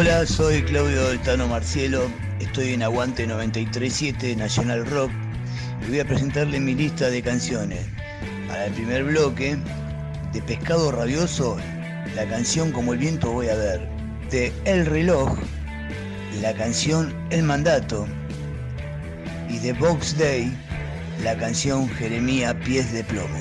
Hola, soy Claudio Deltano Marcielo, estoy en Aguante 937 Nacional Rock y voy a presentarle mi lista de canciones. Para el primer bloque, de Pescado Rabioso, la canción Como el viento voy a ver. De El Reloj, la canción El Mandato. Y de Box Day, la canción Jeremía Pies de Plomo.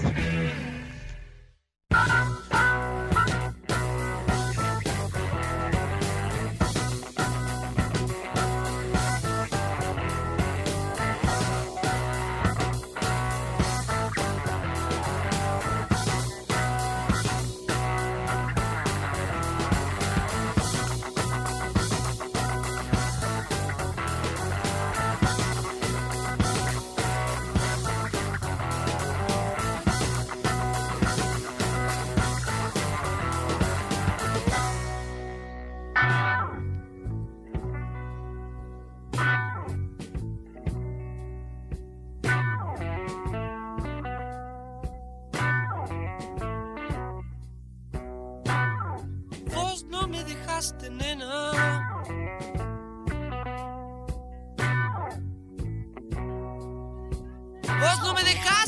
Vos no me dejaste.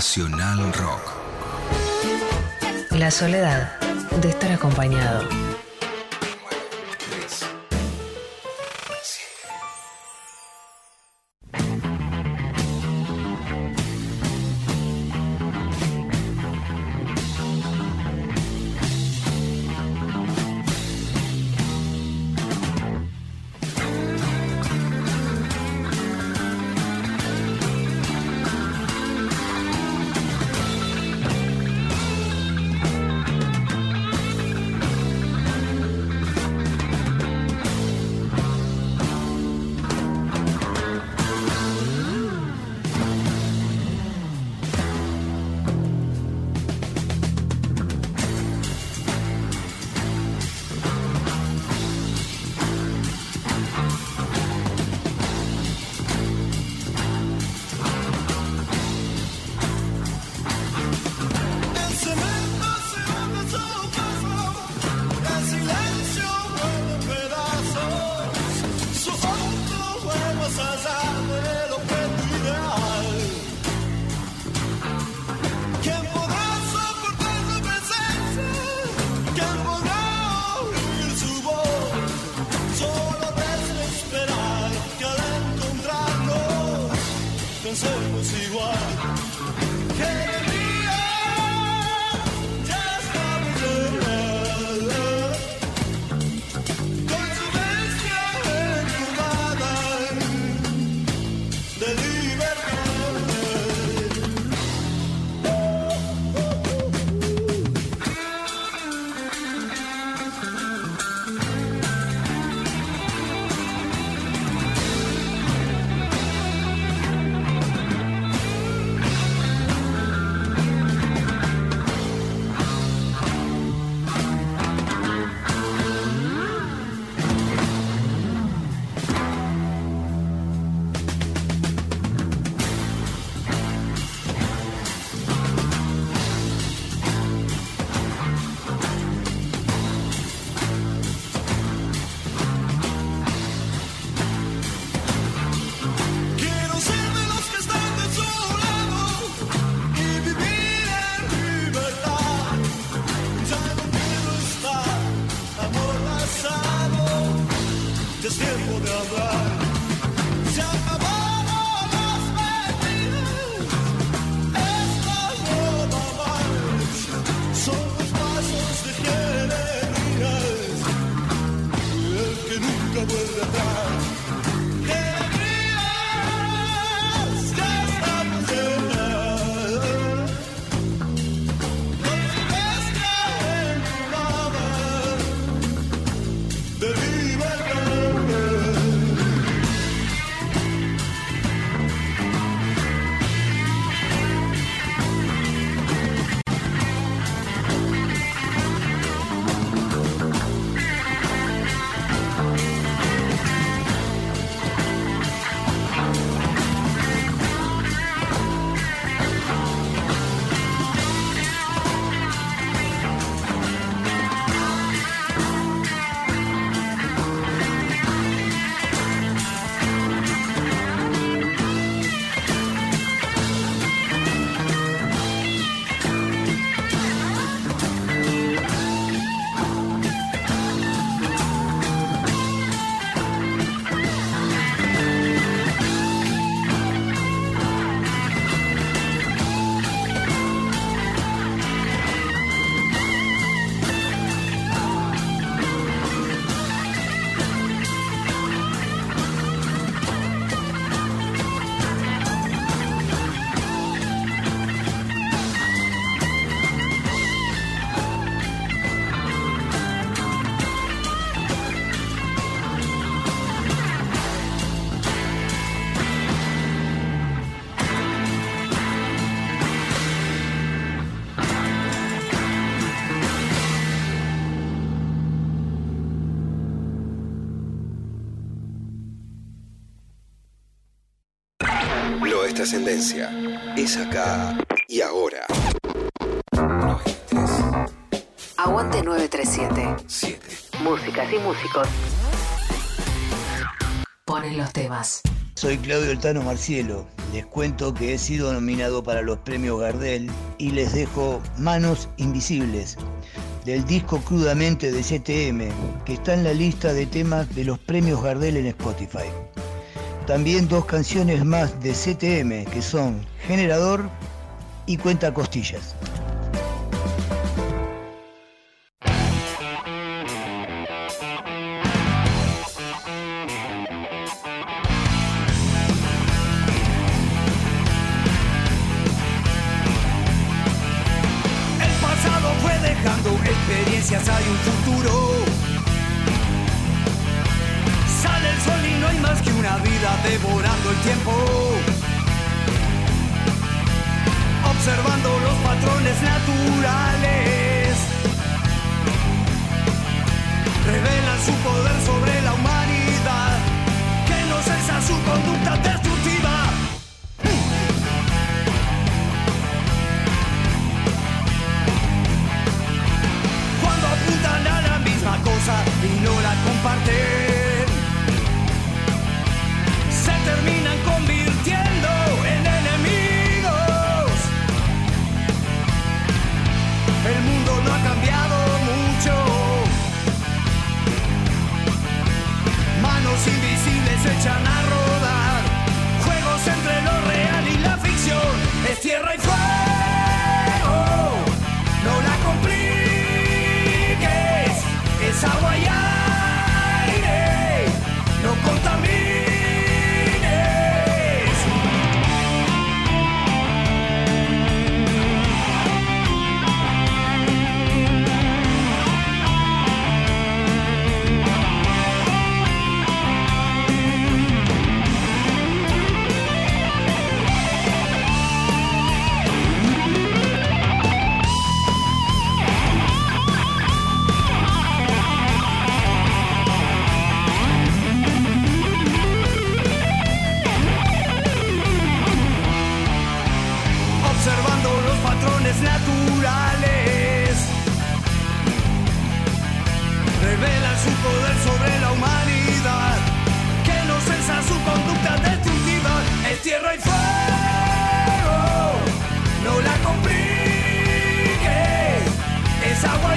Nacional Rock. La soledad de estar acompañado. Es acá y ahora. Aguante 937. 7. Músicas y músicos. Ponen los temas. Soy Claudio Altano Marcielo. Les cuento que he sido nominado para los premios Gardel y les dejo Manos Invisibles del disco Crudamente de CTM, que está en la lista de temas de los premios Gardel en Spotify. También dos canciones más de CTM, que son Generador y Cuenta Costillas. El pasado fue dejando experiencias, hay un futuro. Devorando el tiempo. Observando los patrones naturales. Revelan su poder sobre la humanidad. Que no cesa su conducta destructiva. cuando apuntan a la misma cosa y no la comparten. Invisibles se echan a patrones naturales. Revelan su poder sobre la humanidad, que no cesa su conducta destructiva. Es tierra y fuego, no la compliques. Es agua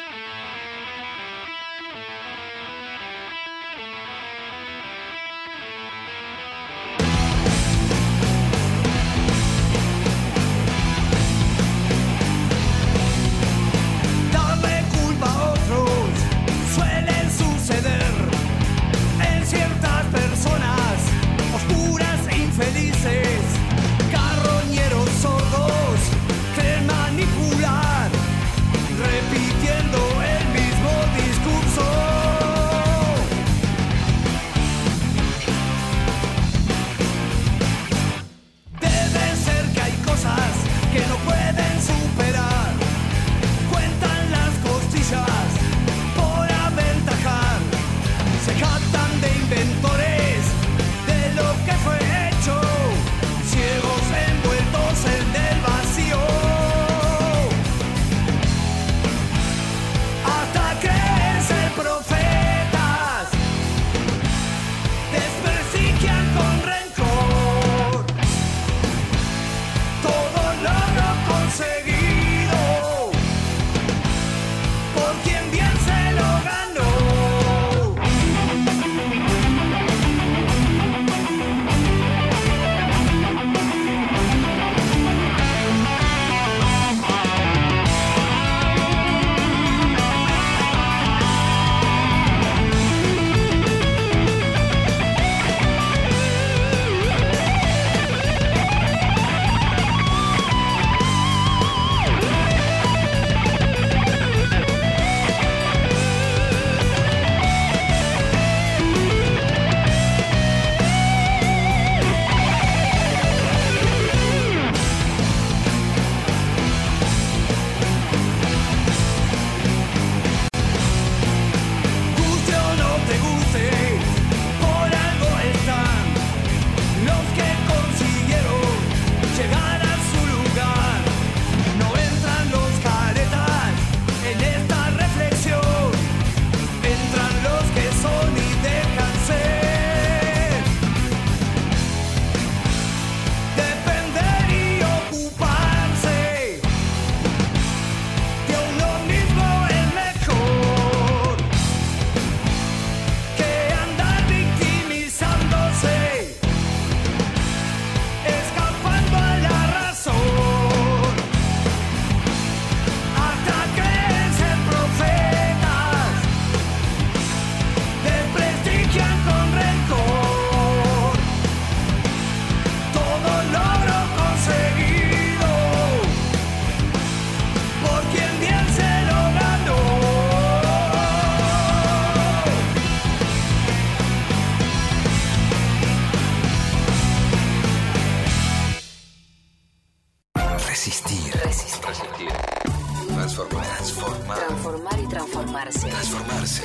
Transformar. Transformar. Transformar y transformarse. Transformarse.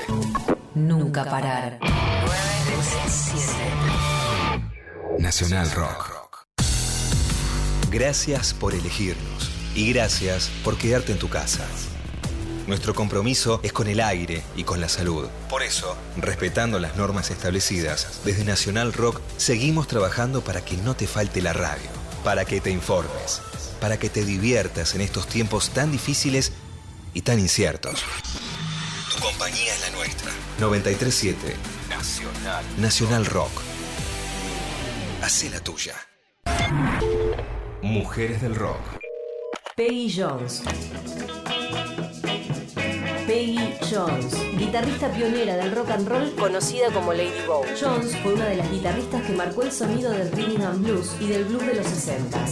Nunca parar. 9 7. Nacional Rock. Gracias por elegirnos y gracias por quedarte en tu casa. Nuestro compromiso es con el aire y con la salud. Por eso, respetando las normas establecidas, desde Nacional Rock seguimos trabajando para que no te falte la radio, para que te informes, para que te diviertas en estos tiempos tan difíciles y tan inciertos. Tu compañía es la nuestra. 937 Nacional. Nacional Rock. Hacé la tuya. Mujeres del Rock. Peggy Jones. Peggy Jones, guitarrista pionera del rock and roll conocida como Lady Bow. Jones fue una de las guitarristas que marcó el sonido del rhythm and blues y del blues de los 60.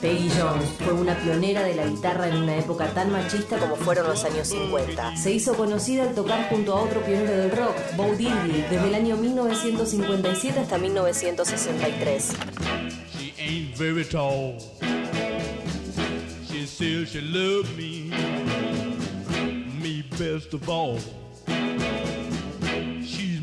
Peggy Jones fue una pionera de la guitarra en una época tan machista como fueron los años 50. Se hizo conocida al tocar junto a otro pionero del rock, Bo Diddley, desde el año 1957 hasta 1963. She ain't very tall. She says she me, me best of all.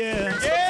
yeah. yeah.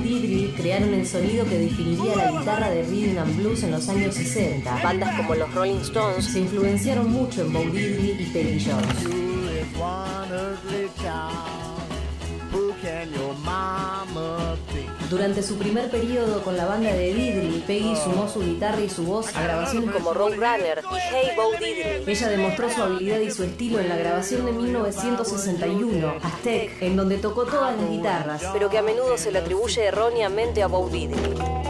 Diddley crearon el sonido que definiría la guitarra de rhythm and blues en los años 60. Bandas como los Rolling Stones se influenciaron mucho en Bo y Peggy Jones. Durante su primer periodo con la banda de Diddley, Peggy sumó su guitarra y su voz a grabaciones como Roadrunner y Hey Bo Diddley. Ella demostró su habilidad y su estilo en la grabación de 1961, Aztec, en donde tocó todas las guitarras, pero que a menudo se le atribuye erróneamente a Bo Diddley.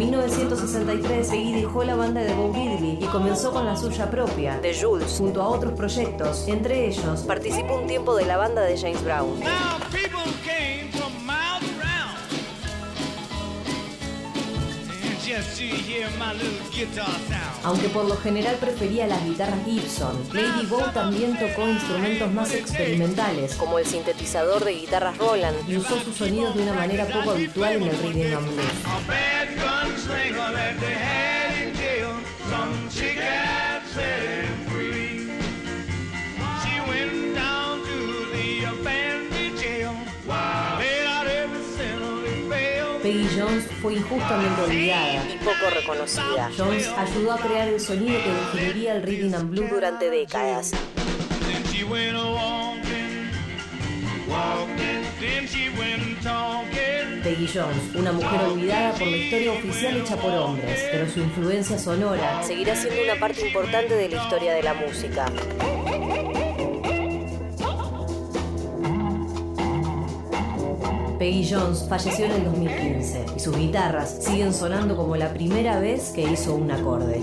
1963, Peggy dejó la banda de Bo Diddley y comenzó con la suya propia, The Jules, junto a otros proyectos. Entre ellos, participó un tiempo de la banda de James Brown. Aunque por lo general prefería las guitarras Gibson, Lady Bo también tocó instrumentos más experimentales, como el sintetizador de guitarras Roland, y usó sus sonidos de una manera poco habitual en el rhythm and blues. A bad gunslinger that they had in jail, some chick had set him free. She went down to the abandoned jail, paid out every cent of the bail. Peggy Jones fue injustamente olvidada y poco reconocida. Jones ayudó a crear el sonido que definiría el rhythm and blues durante décadas. Then she went a walking, walking, then she went Peggy Jones, una mujer olvidada por la historia oficial hecha por hombres, pero su influencia sonora seguirá siendo una parte importante de la historia de la música. Peggy Jones falleció en el 2015 y sus guitarras siguen sonando como la primera vez que hizo un acorde.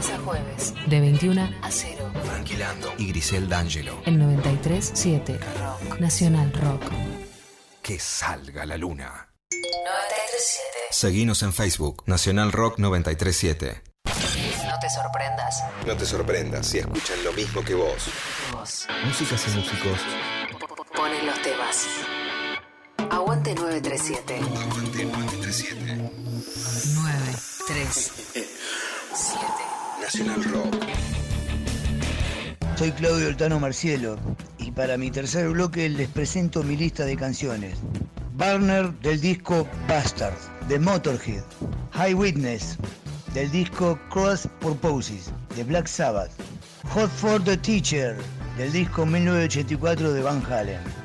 Lunes a jueves, de 21 a 0. Tranquilando y Grisel D'Angelo. En 93.7 Rock. Nacional Rock. Que salga la luna. 93.7. Seguinos en Facebook, Nacional Rock 937. No te sorprendas. No te sorprendas si escuchan lo mismo que vos. Vos Músicas y músicos. ponen los temas. Aguante 937. Aguante 937. 937. Soy Claudio Altano Marcielo y para mi tercer bloque les presento mi lista de canciones. Barner del disco Bastard de Motorhead. High Witness del disco Cross Purposes de Black Sabbath. Hot for the Teacher, del disco 1984 de Van Halen.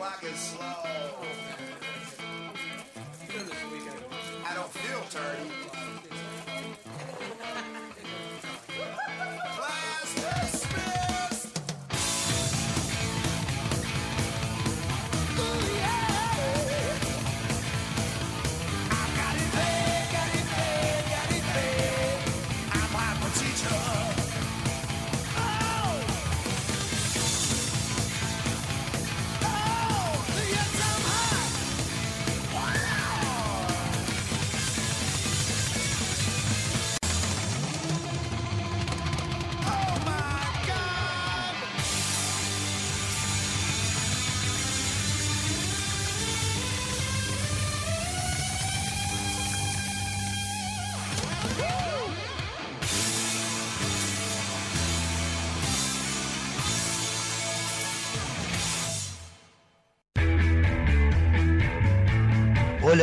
Clock is slow. I don't feel dirty.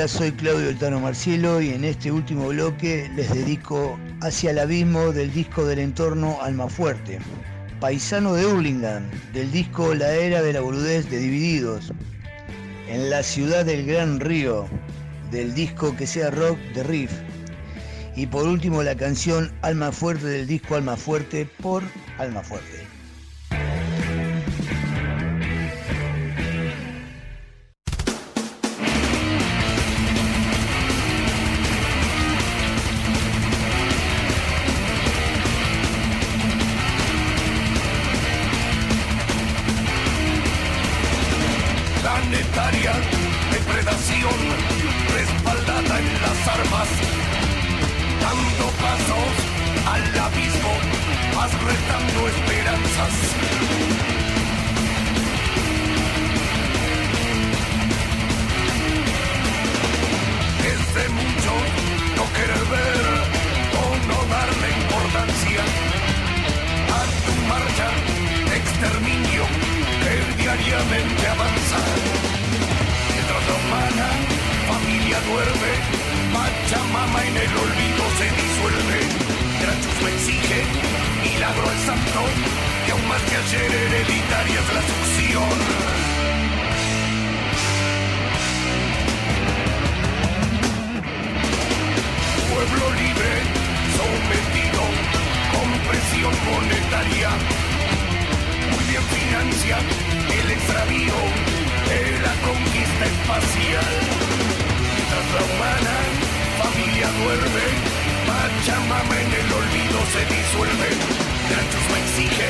Soy Claudio Eltano Marcielo y en este último bloque les dedico Hacia el abismo del disco del entorno Almafuerte. Paisano de Hurlingham, del disco La Era de la Boludez de Divididos. En la ciudad del Gran Río, del disco Que sea Rock de Riff. Y por último la canción Alma Fuerte del disco Alma Fuerte por Alma Fuerte. Vas retando esperanzas. Es de mucho no querer ver o no darle importancia a tu marcha exterminio que diariamente avanza. Mientras la humana familia duerme, Pachamama en el olvido milagro al santo, que aún más que ayer hereditaria es la succión. Pueblo libre, sometido, con presión monetaria muy bien financia el extravío de la conquista espacial. Mientras la humana familia duerme, Pachamama en el olvido se disuelve. Granchos me exige,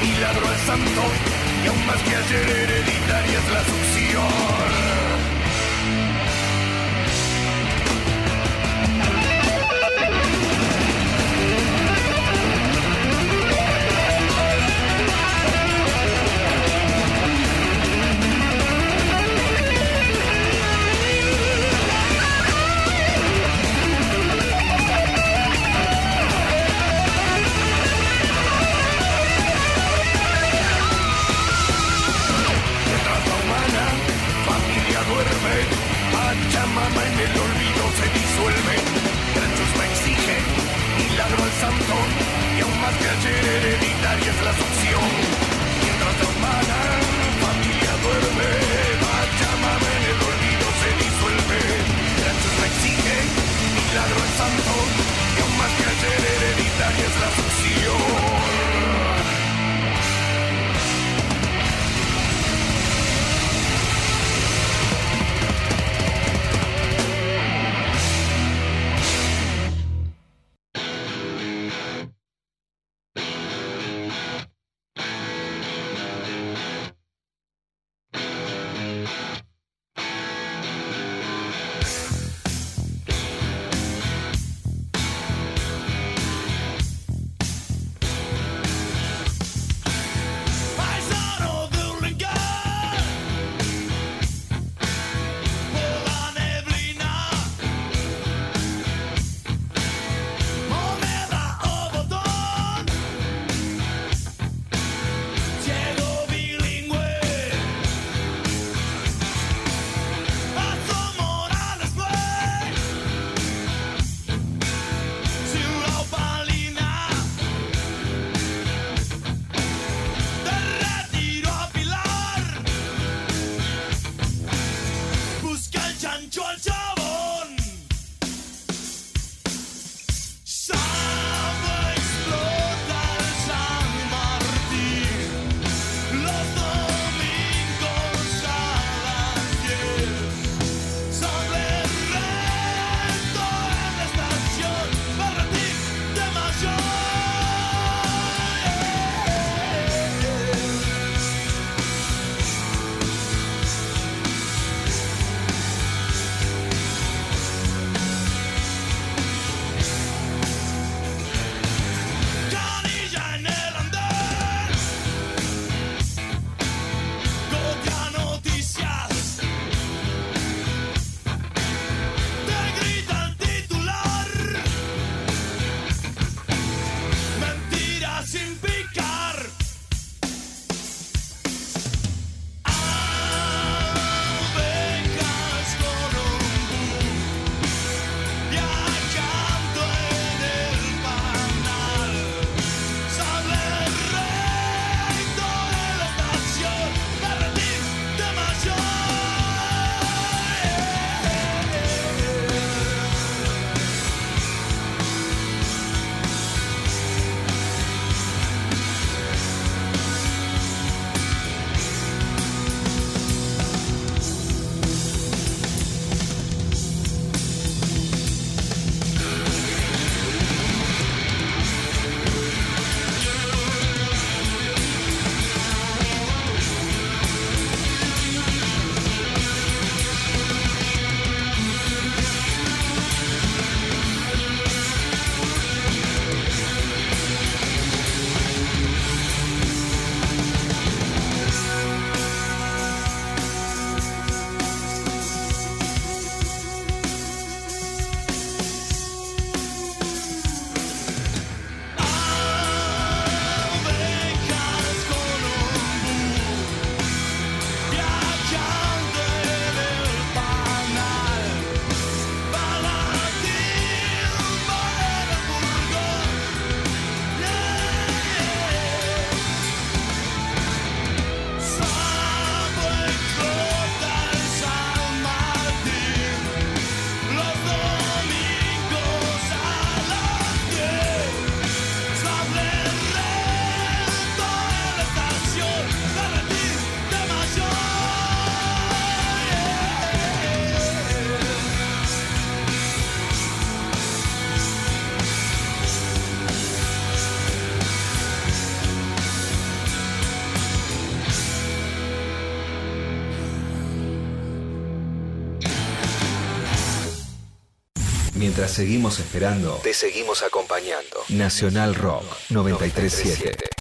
milagro al santo, y aún más que ayer hereditaria es la succión. Seguimos esperando, te seguimos acompañando. Nacional Rock 937.